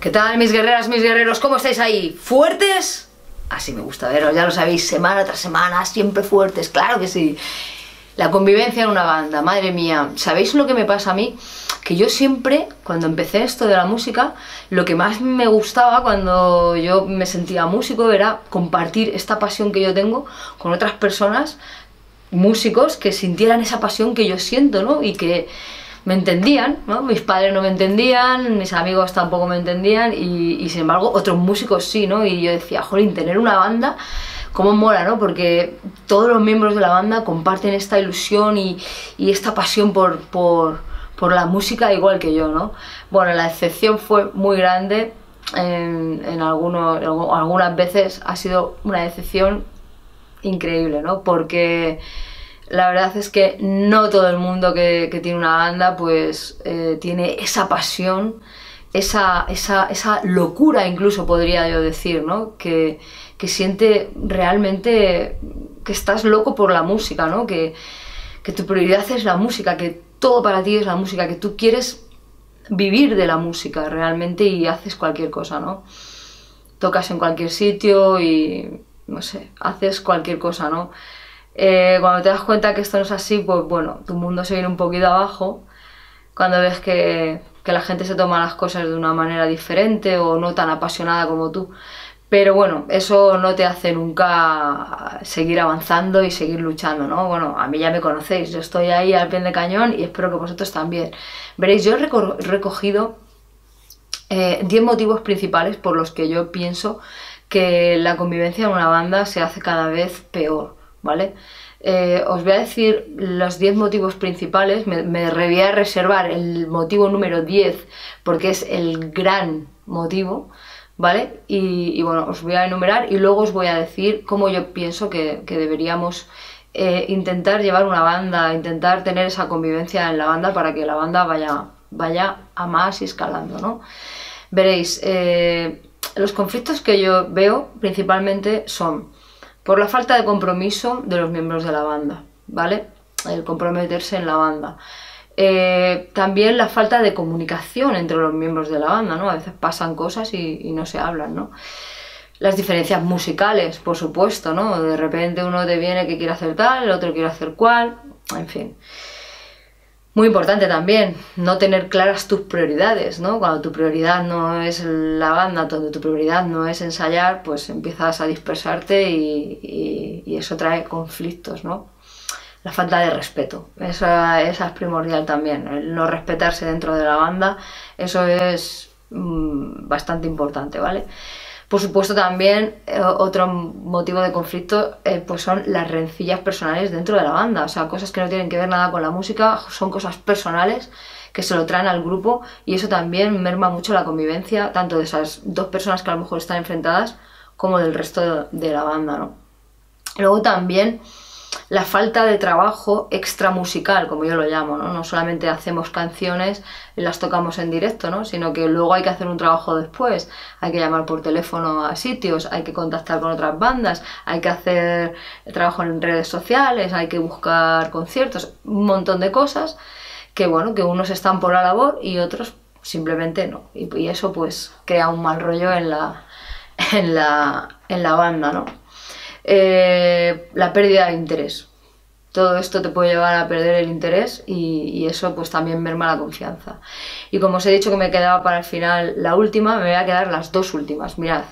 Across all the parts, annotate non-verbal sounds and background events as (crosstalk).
¿Qué tal mis guerreras, mis guerreros? ¿Cómo estáis ahí? ¿Fuertes? Así me gusta veros, ya lo sabéis, semana tras semana, siempre fuertes, claro que sí. La convivencia en una banda, madre mía, ¿sabéis lo que me pasa a mí? Que yo siempre, cuando empecé esto de la música, lo que más me gustaba cuando yo me sentía músico era compartir esta pasión que yo tengo con otras personas, músicos, que sintieran esa pasión que yo siento, ¿no? Y que me entendían, ¿no? Mis padres no me entendían, mis amigos tampoco me entendían y, sin embargo otros músicos sí, ¿no? Y yo decía, jolín, tener una banda cómo mola, ¿no? Porque todos los miembros de la banda comparten esta ilusión y, esta pasión por, por, la música igual que yo, ¿no? Bueno, la excepción fue muy grande, en, en algunas veces ha sido una decepción increíble, ¿no? Porque la verdad es que no todo el mundo que, tiene una banda pues eh, tiene esa pasión, esa, esa, esa, locura incluso podría yo decir, ¿no? Que, que siente realmente que estás loco por la música, ¿no? Que, que tu prioridad es la música, que todo para ti es la música, que tú quieres vivir de la música realmente y haces cualquier cosa, ¿no? Tocas en cualquier sitio y, no sé, haces cualquier cosa, ¿no? Eh, cuando te das cuenta que esto no es así, pues bueno, tu mundo se viene un poquito abajo. Cuando ves que, la gente se toma las cosas de una manera diferente o no tan apasionada como tú. Pero bueno, eso no te hace nunca seguir avanzando y seguir luchando, ¿no? Bueno, a mí ya me conocéis, yo estoy ahí al pie de cañón y espero que vosotros también. Veréis, yo he recogido 10 eh, motivos principales por los que yo pienso que la convivencia en una banda se hace cada vez peor, ¿vale? Eh, os voy a decir los 10 motivos principales, me, me voy a reservar el motivo número 10 porque es el gran motivo, ¿vale? Y, bueno, os voy a enumerar y luego os voy a decir cómo yo pienso que, deberíamos eh, intentar llevar una banda, intentar tener esa convivencia en la banda para que la banda vaya, vaya a más y escalando, ¿no? Veréis, eh, los conflictos que yo veo principalmente son por la falta de compromiso de los miembros de la banda, ¿vale? El comprometerse en la banda. Eh, también la falta de comunicación entre los miembros de la banda, ¿no? A veces pasan cosas y, no se hablan, ¿no? Las diferencias musicales, por supuesto, ¿no? De repente uno te viene que quiere hacer tal, el otro quiere hacer cual, en fin. Muy importante también, no tener claras tus prioridades, ¿no? Cuando tu prioridad no es la banda, donde tu prioridad no es ensayar, pues empiezas a dispersarte y, y eso trae conflictos, ¿no? la falta de respeto. Esa, es primordial también. El no respetarse dentro de la banda, eso es mm, bastante importante, ¿vale? Por supuesto también eh, otro motivo de conflicto eh, pues son las rencillas personales dentro de la banda, o sea, cosas que no tienen que ver nada con la música, son cosas personales que se lo traen al grupo y eso también merma mucho la convivencia tanto de esas dos personas que a lo mejor están enfrentadas como del resto de, de la banda, ¿no? Luego también la falta de trabajo extra musical, como yo lo llamo, ¿no? No solamente hacemos canciones y las tocamos en directo, ¿no? Sino que luego hay que hacer un trabajo después, hay que llamar por teléfono a sitios, hay que contactar con otras bandas, hay que hacer trabajo en redes sociales, hay que buscar conciertos, un montón de cosas que, bueno, que unos están por la labor y otros simplemente no. Y, eso pues crea un mal rollo en la, en la, en la banda, ¿no? Eh, la pérdida de interés. Todo esto te puede llevar a perder el interés y, eso pues también merma la confianza. Y como os he dicho que me quedaba para el final la última, me voy a quedar las dos últimas. Mirad,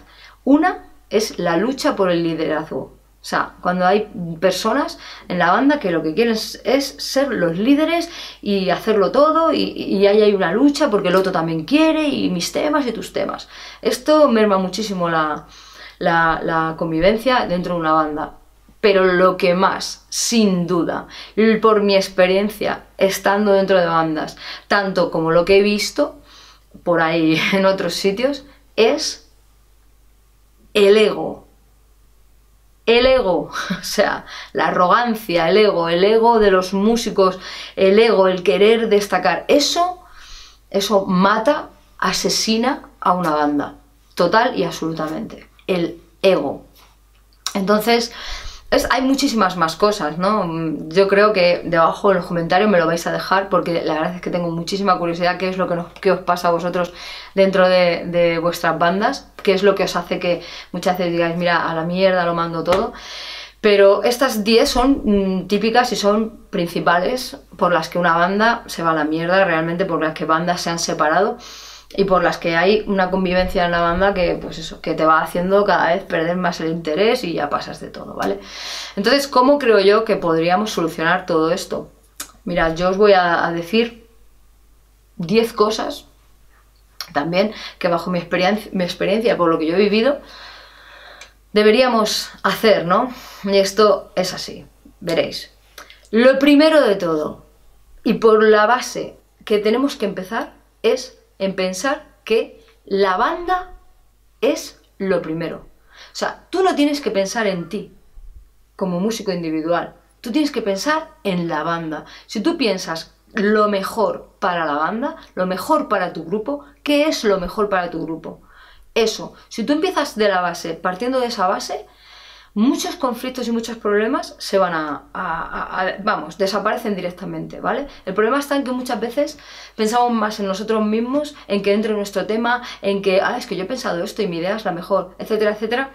una es la lucha por el liderazgo. O sea, cuando hay personas en la banda que lo que quieren es, ser los líderes y hacerlo todo y, y ahí hay una lucha porque el otro también quiere y mis temas y tus temas. Esto merma muchísimo la, la, convivencia dentro de una banda. pero lo que más, sin duda, por mi experiencia estando dentro de bandas, tanto como lo que he visto por ahí (laughs) en otros sitios, es el ego. El ego, (laughs) o sea, la arrogancia, el ego, el ego de los músicos, el ego, el querer destacar. Eso, eso mata, asesina a una banda. Total y absolutamente. El ego. Entonces, hay muchísimas más cosas, ¿no? Yo creo que debajo en los comentarios me lo vais a dejar porque la verdad es que tengo muchísima curiosidad qué es lo que, os pasa a vosotros dentro de, vuestras bandas, qué es lo que os hace que muchas veces digáis, mira, a la mierda lo mando todo. Pero estas 10 son mm, típicas y son principales por las que una banda se va a la mierda, realmente por las que bandas se han separado y por las que hay una convivencia en la banda que, pues eso, que te va haciendo cada vez perder más el interés y ya pasas de todo, ¿vale? Entonces, ¿cómo creo yo que podríamos solucionar todo esto? Mira, yo os voy a, decir 10 cosas también que bajo mi experiencia, mi experiencia, por lo que yo he vivido, deberíamos hacer, ¿no? Y esto es así, veréis. Lo primero de todo, y por la base que tenemos que empezar, es en pensar que la banda es lo primero. O sea, tú no tienes que pensar en ti como músico individual, tú tienes que pensar en la banda. Si tú piensas lo mejor para la banda, lo mejor para tu grupo, ¿qué es lo mejor para tu grupo? Eso, si tú empiezas de la base, partiendo de esa base, muchos conflictos y muchos problemas se van a, vamos, desaparecen directamente, ¿vale? El problema está en que muchas veces pensamos más en nosotros mismos, en que entre nuestro tema, en que, ah, es que yo he pensado esto y mi idea es la mejor, etcétera, etcétera,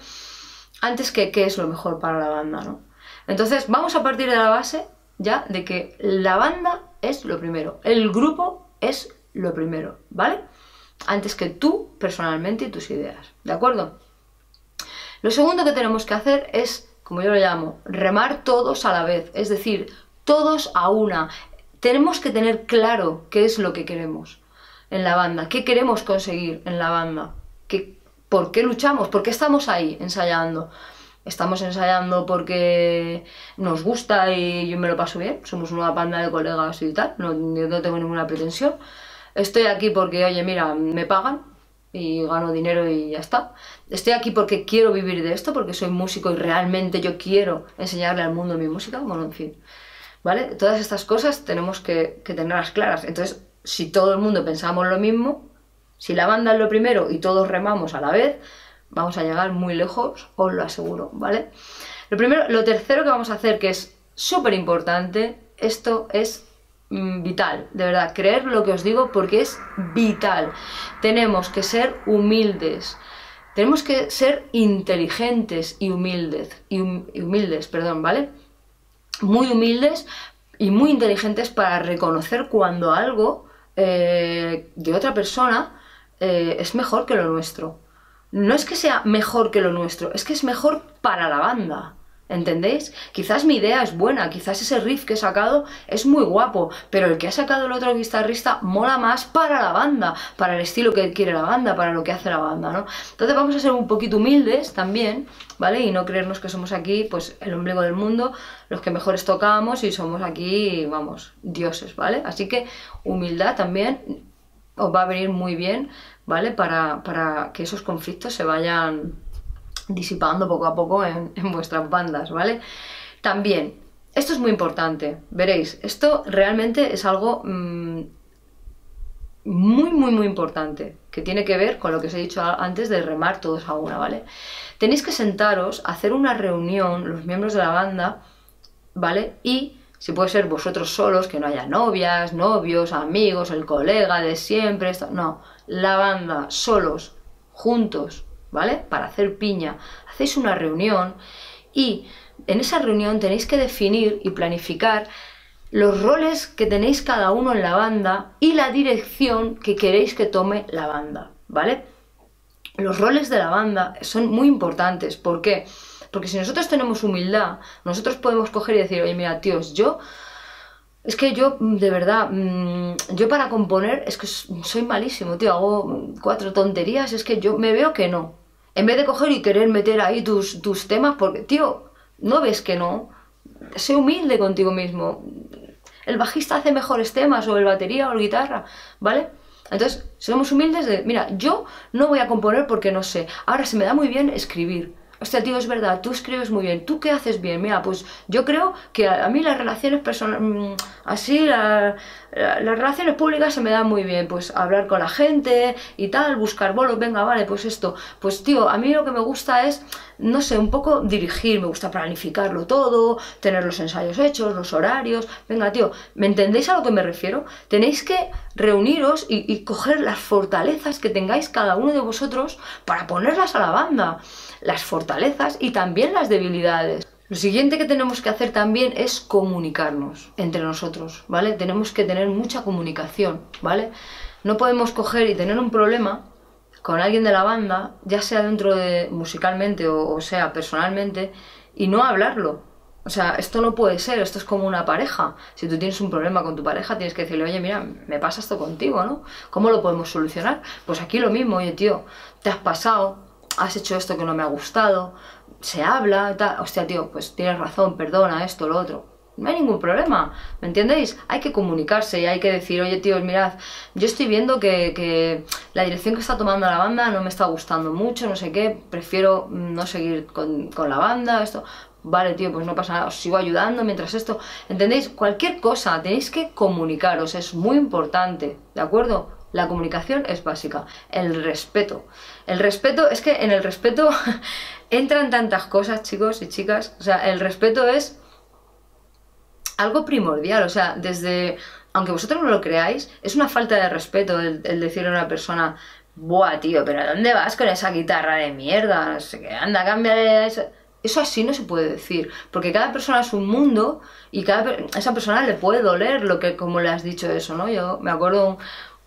antes que qué es lo mejor para la banda, ¿no? Entonces, vamos a partir de la base ya de que la banda es lo primero, el grupo es lo primero, ¿vale? Antes que tú personalmente y tus ideas, ¿de acuerdo? Lo segundo que tenemos que hacer es, como yo lo llamo, remar todos a la vez, es decir, todos a una. Tenemos que tener claro qué es lo que queremos en la banda, qué queremos conseguir en la banda, ¿Qué, por qué luchamos, por qué estamos ahí ensayando. Estamos ensayando porque nos gusta y yo me lo paso bien, somos una banda de colegas y tal, no, no tengo ninguna pretensión. Estoy aquí porque, oye, mira, me pagan, y gano dinero y ya está. Estoy aquí porque quiero vivir de esto, porque soy músico y realmente yo quiero enseñarle al mundo mi música, bueno, en fin. ¿Vale? Todas estas cosas tenemos que, tenerlas claras. Entonces, si todo el mundo pensamos lo mismo, si la banda es lo primero y todos remamos a la vez, vamos a llegar muy lejos, os lo aseguro, ¿vale? Lo primero, lo tercero que vamos a hacer, que es súper importante, esto es vital, de verdad, creer lo que os digo porque es vital. Tenemos que ser humildes, tenemos que ser inteligentes y humildes, y, humildes, perdón, ¿vale? Muy humildes y muy inteligentes para reconocer cuando algo eh, de otra persona eh, es mejor que lo nuestro. No es que sea mejor que lo nuestro, es que es mejor para la banda. ¿Entendéis? Quizás mi idea es buena, quizás ese riff que he sacado es muy guapo, pero el que ha sacado el otro guitarrista mola más para la banda, para el estilo que quiere la banda, para lo que hace la banda, ¿no? Entonces vamos a ser un poquito humildes también, ¿vale? Y no creernos que somos aquí, pues, el ombligo del mundo, los que mejores tocamos y somos aquí, vamos, dioses, ¿vale? Así que humildad también os va a venir muy bien, ¿vale? Para, para que esos conflictos se vayan disipando poco a poco en, vuestras bandas, ¿vale? También, esto es muy importante, veréis, esto realmente es algo mm, muy, muy, muy importante, que tiene que ver con lo que os he dicho antes de remar todos a una, ¿vale? Tenéis que sentaros, hacer una reunión, los miembros de la banda, ¿vale? Y si puede ser vosotros solos, que no haya novias, novios, amigos, el colega de siempre, no, la banda, solos, juntos, ¿vale? Para hacer piña. Hacéis una reunión y en esa reunión tenéis que definir y planificar los roles que tenéis cada uno en la banda y la dirección que queréis que tome la banda, ¿vale? Los roles de la banda son muy importantes. ¿Por qué? Porque si nosotros tenemos humildad, nosotros podemos coger y decir, oye, mira, tíos, yo es que yo, de verdad, mm, yo para componer es que soy malísimo, tío, hago cuatro tonterías, es que yo me veo que no. En vez de coger y querer meter ahí tus, tus temas, porque, tío, ¿No ves que no? Sé humilde contigo mismo. El bajista hace mejores temas, o el batería, o el guitarra, ¿vale? Entonces, somos humildes de, mira, yo no voy a componer porque no sé. Ahora se me da muy bien escribir. Hostia, tío, es verdad, tú escribes muy bien. ¿Tú qué haces bien? Mira, pues yo creo que a, mí las relaciones personales, mm, así, las relaciones públicas se me dan muy bien. Pues hablar con la gente y tal, buscar bolos, venga, vale, pues esto. Pues tío, a mí lo que me gusta es, no sé, un poco dirigir, me gusta planificarlo todo, tener los ensayos hechos, los horarios. Venga, tío, ¿me entendéis a lo que me refiero? Tenéis que reuniros y, y coger las fortalezas que tengáis cada uno de vosotros para ponerlas a la banda las fortalezas y también las debilidades. Lo siguiente que tenemos que hacer también es comunicarnos entre nosotros, ¿vale? Tenemos que tener mucha comunicación, ¿vale? No podemos coger y tener un problema con alguien de la banda, ya sea dentro de musicalmente o, sea personalmente, y no hablarlo. O sea, esto no puede ser, esto es como una pareja. Si tú tienes un problema con tu pareja, tienes que decirle, oye, mira, me pasa esto contigo, ¿no? ¿Cómo lo podemos solucionar? Pues aquí lo mismo, oye, tío, te has pasado, has hecho esto que no me ha gustado, se habla, tal, hostia, tío, pues tienes razón, perdona, esto, lo otro. No hay ningún problema, ¿me entendéis? Hay que comunicarse y hay que decir, oye, tío, mirad, yo estoy viendo que, la dirección que está tomando la banda no me está gustando mucho, no sé qué, prefiero no seguir con, con la banda, esto. Vale, tío, pues no pasa nada, os sigo ayudando mientras esto. ¿Entendéis? Cualquier cosa, tenéis que comunicaros, es muy importante, ¿de acuerdo? La comunicación es básica. El respeto. El respeto, es que en el respeto (laughs) entran tantas cosas, chicos y chicas. O sea, el respeto es algo primordial. O sea, desde. Aunque vosotros no lo creáis, es una falta de respeto el, decirle a una persona, Buah, tío, pero ¿a dónde vas con esa guitarra de mierda? Anda, cámbiale eso. Eso así no se puede decir, porque cada persona es un mundo y cada esa persona le puede doler lo que como le has dicho eso, ¿no? Yo me acuerdo un,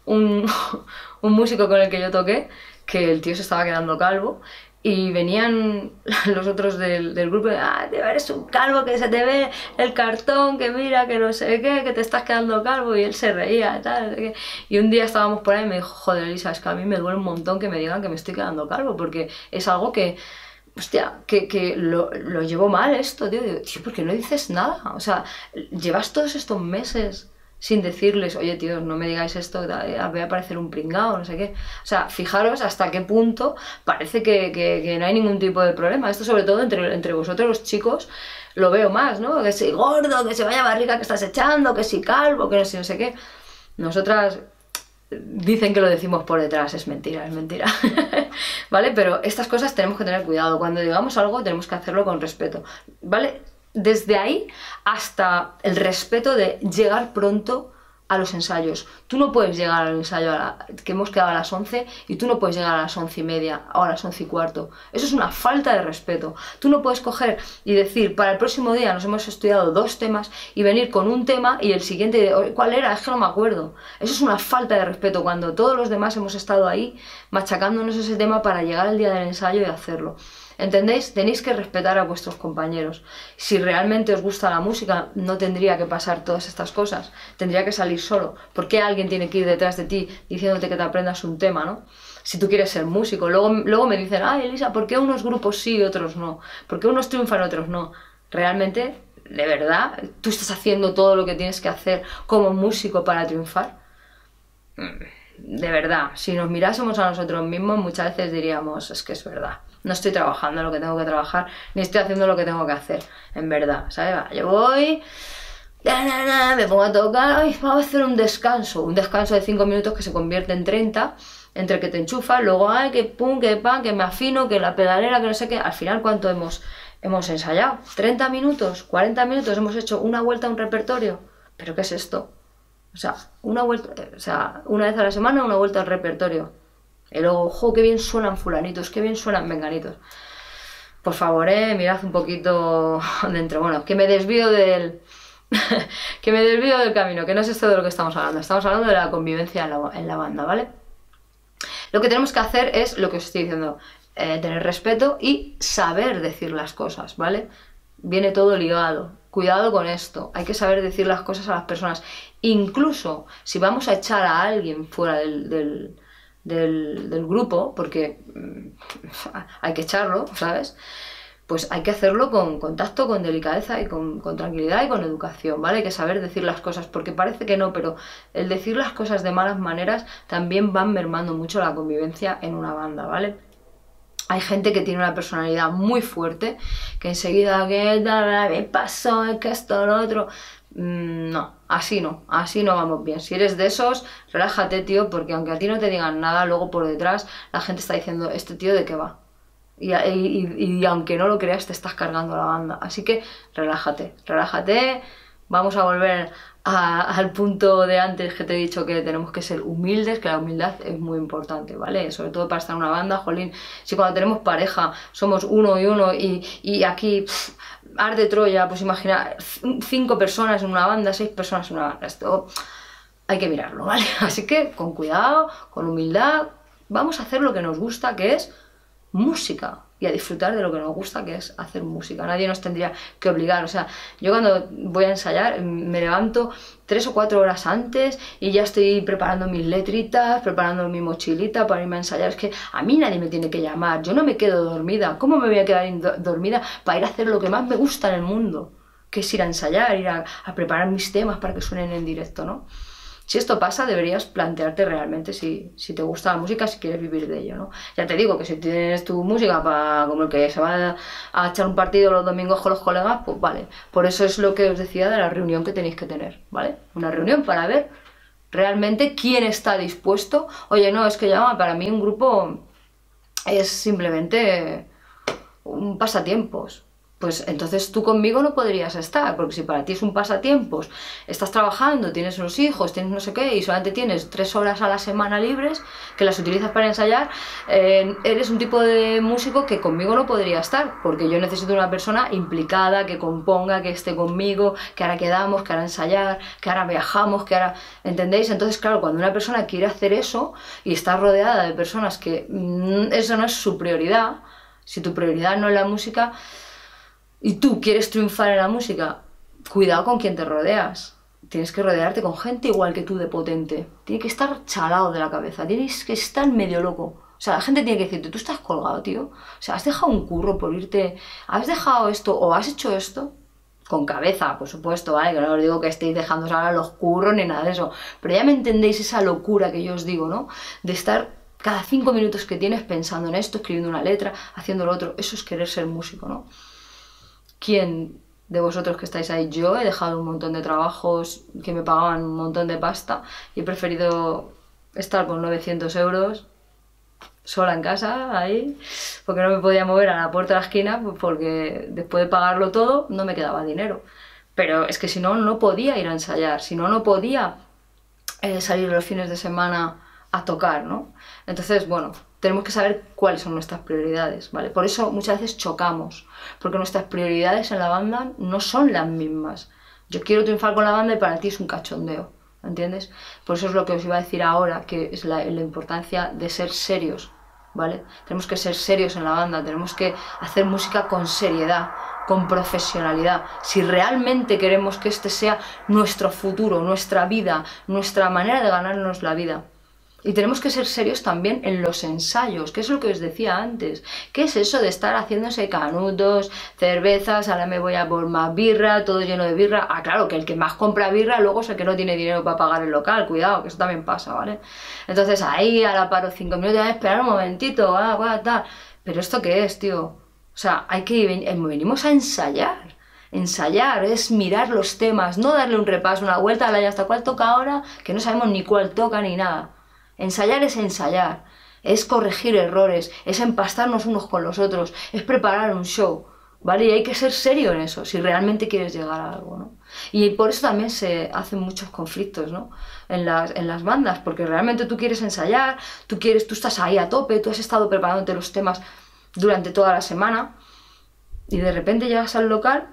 (laughs) un músico con el que yo toqué, que el tío se estaba quedando calvo y venían (laughs) los otros del, del grupo ah, tío, eres un calvo que se te ve el cartón, que mira, que no sé qué, que te estás quedando calvo y él se reía tal. Y un día estábamos por ahí y me dijo, joder, Elisa, es que a mí me duele un montón que me digan que me estoy quedando calvo porque es algo que, hostia, que, que lo, lo, llevo mal esto, tío. Digo, tío, ¿por qué no dices nada? O sea, llevas todos estos meses sin decirles, oye tío, no me digáis esto, voy a parecer un pringao, no sé qué. O sea, fijaros hasta qué punto parece que, que, no hay ningún tipo de problema. Esto sobre todo entre, entre vosotros los chicos lo veo más, ¿no? Que si gordo, que se vaya barriga que estás echando, que si calvo, que no sé, no sé qué. Nosotras dicen que lo decimos por detrás, es mentira, es mentira. (laughs) ¿Vale? Pero estas cosas tenemos que tener cuidado. Cuando digamos algo tenemos que hacerlo con respeto. ¿Vale? Desde ahí hasta el respeto de llegar pronto a los ensayos. Tú no puedes llegar al ensayo que hemos quedado a las 11 y tú no puedes llegar a las 11 y media o a las 11 y cuarto. Eso es una falta de respeto. Tú no puedes coger y decir, para el próximo día nos hemos estudiado dos temas y venir con un tema y el siguiente, ¿cuál era? Es que no me acuerdo. Eso es una falta de respeto cuando todos los demás hemos estado ahí machacándonos ese tema para llegar al día del ensayo y hacerlo. ¿Entendéis? Tenéis que respetar a vuestros compañeros. Si realmente os gusta la música, no tendría que pasar todas estas cosas. Tendría que salir solo. ¿Por qué alguien tiene que ir detrás de ti diciéndote que te aprendas un tema, no? Si tú quieres ser músico. Luego, luego me dicen, ay, Elisa, ¿por qué unos grupos sí y otros no? ¿Por qué unos triunfan y otros no? Realmente, de verdad, tú estás haciendo todo lo que tienes que hacer como músico para triunfar. Mm, de verdad, si nos mirásemos a nosotros mismos, muchas veces diríamos, es que es verdad no estoy trabajando lo que tengo que trabajar, ni estoy haciendo lo que tengo que hacer, en verdad, ¿sabes? Yo voy, me pongo a tocar, ay, vamos a hacer un descanso, un descanso de 5 minutos que se convierte en 30, entre que te enchufas, luego, ay, que pum, que pan, que me afino, que la pedalera, que no sé qué, al final, ¿cuánto hemos, hemos ensayado? ¿30 minutos? ¿40 minutos? ¿Hemos hecho una vuelta a un repertorio? ¿Pero qué es esto? O sea, una vuelta, o sea, una vez a la semana una vuelta al repertorio. Y luego, ojo, qué bien suenan fulanitos, qué bien suenan venganitos. Por favor, eh, mirad un poquito (laughs) dentro. Bueno, que me desvío del... (laughs) que me desvío del camino, que no es esto de lo que estamos hablando. Estamos hablando de la convivencia en la, banda, ¿vale? Lo que tenemos que hacer es lo que os estoy diciendo, eh, tener respeto y saber decir las cosas, ¿vale? Viene todo ligado. Cuidado con esto, hay que saber decir las cosas a las personas. Incluso si vamos a echar a alguien fuera del del, grupo, porque mm, hay que echarlo, ¿sabes? pues hay que hacerlo con contacto, con delicadeza y con, con, tranquilidad y con educación, ¿vale? Hay que saber decir las cosas, porque parece que no, pero el decir las cosas de malas maneras también van mermando mucho la convivencia en una banda, ¿vale? Hay gente que tiene una personalidad muy fuerte, que enseguida que me pasó, que esto, lo otro. Mm, no, así no, así no vamos bien. Si eres de esos, relájate, tío, porque aunque a ti no te digan nada, luego por detrás la gente está diciendo, este tío de qué va. Y, aunque no lo creas, te estás cargando la banda. Así que relájate, relájate. Vamos a volver al punto de antes que te he dicho que tenemos que ser humildes, que la humildad es muy importante, ¿vale? Sobre todo para estar en una banda, jolín. Si cuando tenemos pareja somos uno y uno y, aquí arde Troya, pues imagina cinco personas en una banda, seis personas en una banda. Esto hay que mirarlo, ¿vale? (laughs) Así que con cuidado, con humildad, vamos a hacer lo que nos gusta, que es música y a disfrutar de lo que nos gusta, que es hacer música. Nadie nos tendría que obligar. O sea, yo cuando voy a ensayar me levanto tres o cuatro horas antes y ya estoy preparando mis letritas, preparando mi mochilita para irme a ensayar. Es que a mí nadie me tiene que llamar. Yo no me quedo dormida. ¿Cómo me voy a quedar dormida para ir a hacer lo que más me gusta en el mundo? Que es ir a ensayar, ir a preparar mis temas para que suenen en directo, ¿no? Si esto pasa, deberías plantearte realmente si, te gusta la música, si quieres vivir de ello, ¿no? Ya te digo que si tienes tu música para como el que se va a, echar un partido los domingos con los colegas, pues vale. Por eso es lo que os decía de la reunión que tenéis que tener, ¿vale? Una reunión para ver realmente quién está dispuesto. Oye, no, es que ya para mí un grupo es simplemente un pasatiempos pues entonces tú conmigo no podrías estar, porque si para ti es un pasatiempos, estás trabajando, tienes unos hijos, tienes no sé qué, y solamente tienes tres horas a la semana libres, que las utilizas para ensayar, eh, eres un tipo de músico que conmigo no podría estar, porque yo necesito una persona implicada, que componga, que esté conmigo, que ahora quedamos, que ahora ensayar, que ahora viajamos, que ahora... ¿Entendéis? Entonces, claro, cuando una persona quiere hacer eso y está rodeada de personas que mm, eso no es su prioridad, si tu prioridad no es la música, y tú quieres triunfar en la música, cuidado con quien te rodeas. Tienes que rodearte con gente igual que tú de potente. Tiene que estar chalado de la cabeza, tienes que estar medio loco. O sea, la gente tiene que decirte, tú estás colgado, tío. O sea, has dejado un curro por irte, has dejado esto o has hecho esto. Con cabeza, por supuesto, ¿vale? Que no os digo que estéis dejando ahora los curros ni nada de eso. Pero ya me entendéis esa locura que yo os digo, ¿no? De estar cada cinco minutos que tienes pensando en esto, escribiendo una letra, haciendo lo otro. Eso es querer ser músico, ¿no? ¿Quién de vosotros que estáis ahí? Yo he dejado un montón de trabajos que me pagaban un montón de pasta y he preferido estar con 900 euros sola en casa, ahí, porque no me podía mover a la puerta de la esquina, porque después de pagarlo todo no me quedaba dinero. Pero es que si no, no podía ir a ensayar, si no, no podía eh, salir los fines de semana a tocar, ¿no? Entonces, bueno, tenemos que saber cuáles son nuestras prioridades, ¿vale? Por eso muchas veces chocamos, porque nuestras prioridades en la banda no son las mismas. Yo quiero triunfar con la banda y para ti es un cachondeo, ¿entiendes? Por eso es lo que os iba a decir ahora, que es la, la importancia de ser serios, ¿vale? Tenemos que ser serios en la banda, tenemos que hacer música con seriedad, con profesionalidad. Si realmente queremos que este sea nuestro futuro, nuestra vida, nuestra manera de ganarnos la vida. Y tenemos que ser serios también en los ensayos, que es lo que os decía antes. ¿Qué es eso de estar haciéndose canutos, cervezas, ahora me voy a por más birra, todo lleno de birra? Ah, claro, que el que más compra birra luego es el que no tiene dinero para pagar el local, cuidado, que eso también pasa, ¿vale? Entonces ahí a la paro cinco minutos, a esperar un momentito, ah, ah, tal. Pero ¿esto qué es, tío? O sea, hay que venimos a ensayar. Ensayar es mirar los temas, no darle un repaso, una vuelta, a la hasta cuál toca ahora, que no sabemos ni cuál toca ni nada. Ensayar es ensayar, es corregir errores, es empastarnos unos con los otros, es preparar un show, ¿vale? Y hay que ser serio en eso, si realmente quieres llegar a algo, ¿no? Y por eso también se hacen muchos conflictos, ¿no? En las, en las bandas, porque realmente tú quieres ensayar, tú quieres, tú estás ahí a tope, tú has estado preparándote los temas durante toda la semana y de repente llegas al local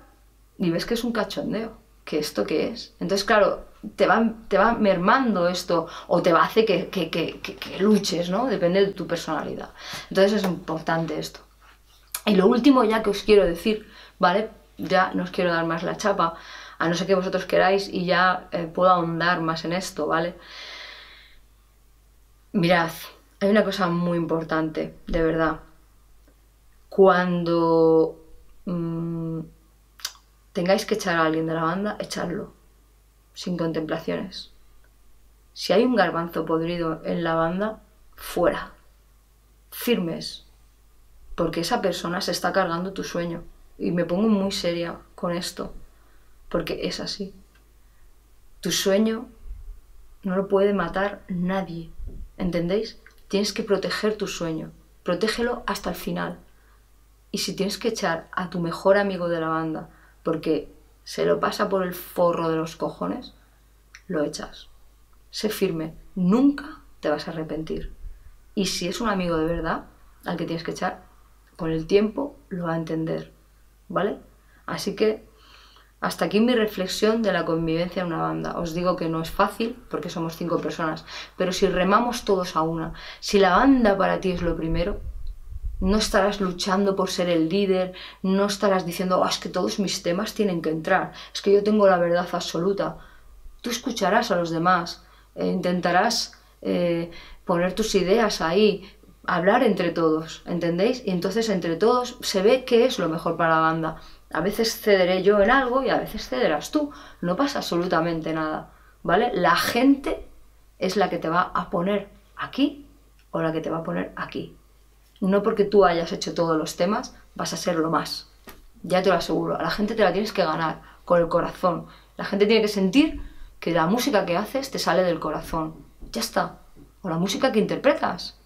y ves que es un cachondeo. ¿Que esto qué es? Entonces, claro, te va, te va mermando esto o te va que, que, que, que, luches, ¿no? Depende de tu personalidad. Entonces es importante esto. Y lo último ya que os quiero decir, ¿vale? Ya no os quiero dar más la chapa, a no ser que vosotros queráis y ya eh, puedo ahondar más en esto, ¿vale? Mirad, hay una cosa muy importante, de verdad. Cuando mm, tengáis que echar a alguien de la banda, echadlo, sin contemplaciones. Si hay un garbanzo podrido en la banda, fuera, firmes, porque esa persona se está cargando tu sueño. Y me pongo muy seria con esto, porque es así. Tu sueño no lo puede matar nadie, ¿entendéis? Tienes que proteger tu sueño, protégelo hasta el final. Y si tienes que echar a tu mejor amigo de la banda porque se lo pasa por el forro de los cojones, lo echas. Sé firme, nunca te vas a arrepentir. Y si es un amigo de verdad al que tienes que echar, con el tiempo lo va a entender, ¿vale? Así que hasta aquí mi reflexión de la convivencia en una banda. Os digo que no es fácil porque somos cinco personas, pero si remamos todos a una, si la banda para ti es lo primero, no estarás luchando por ser el líder, no estarás diciendo, oh, es que todos mis temas tienen que entrar, es que yo tengo la verdad absoluta. Tú escucharás a los demás, e intentarás eh, poner tus ideas ahí, hablar entre todos, ¿entendéis? Y entonces entre todos se ve qué es lo mejor para la banda. A veces cederé yo en algo y a veces cederás tú. No pasa absolutamente nada, ¿vale? La gente es la que te va a poner aquí o la que te va a poner aquí. No porque tú hayas hecho todos los temas vas a ser lo más. Ya te lo aseguro. A la gente te la tienes que ganar con el corazón. La gente tiene que sentir que la música que haces te sale del corazón. Ya está. O la música que interpretas.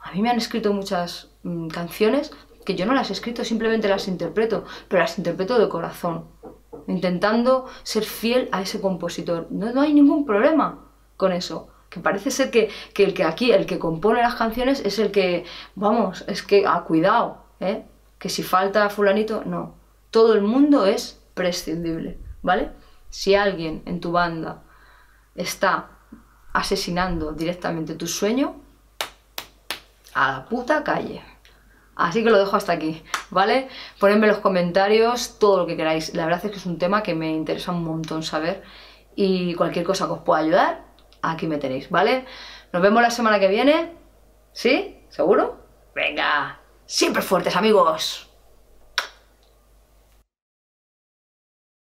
A mí me han escrito muchas mm, canciones que yo no las he escrito, simplemente las interpreto, pero las interpreto de corazón, intentando ser fiel a ese compositor. No, no hay ningún problema con eso. Que parece ser que, el que aquí, el que compone las canciones es el que, vamos, es que, ah, cuidado, ¿eh? que si falta fulanito, no. Todo el mundo es prescindible, ¿vale? Si alguien en tu banda está asesinando directamente tu sueño, a la puta calle. Así que lo dejo hasta aquí, ¿vale? Ponedme en los comentarios todo lo que queráis. La verdad es que es un tema que me interesa un montón saber y cualquier cosa que os pueda ayudar, aquí me tenéis, ¿vale? Nos vemos la semana que viene. ¿Sí? ¿Seguro? Venga, siempre fuertes amigos.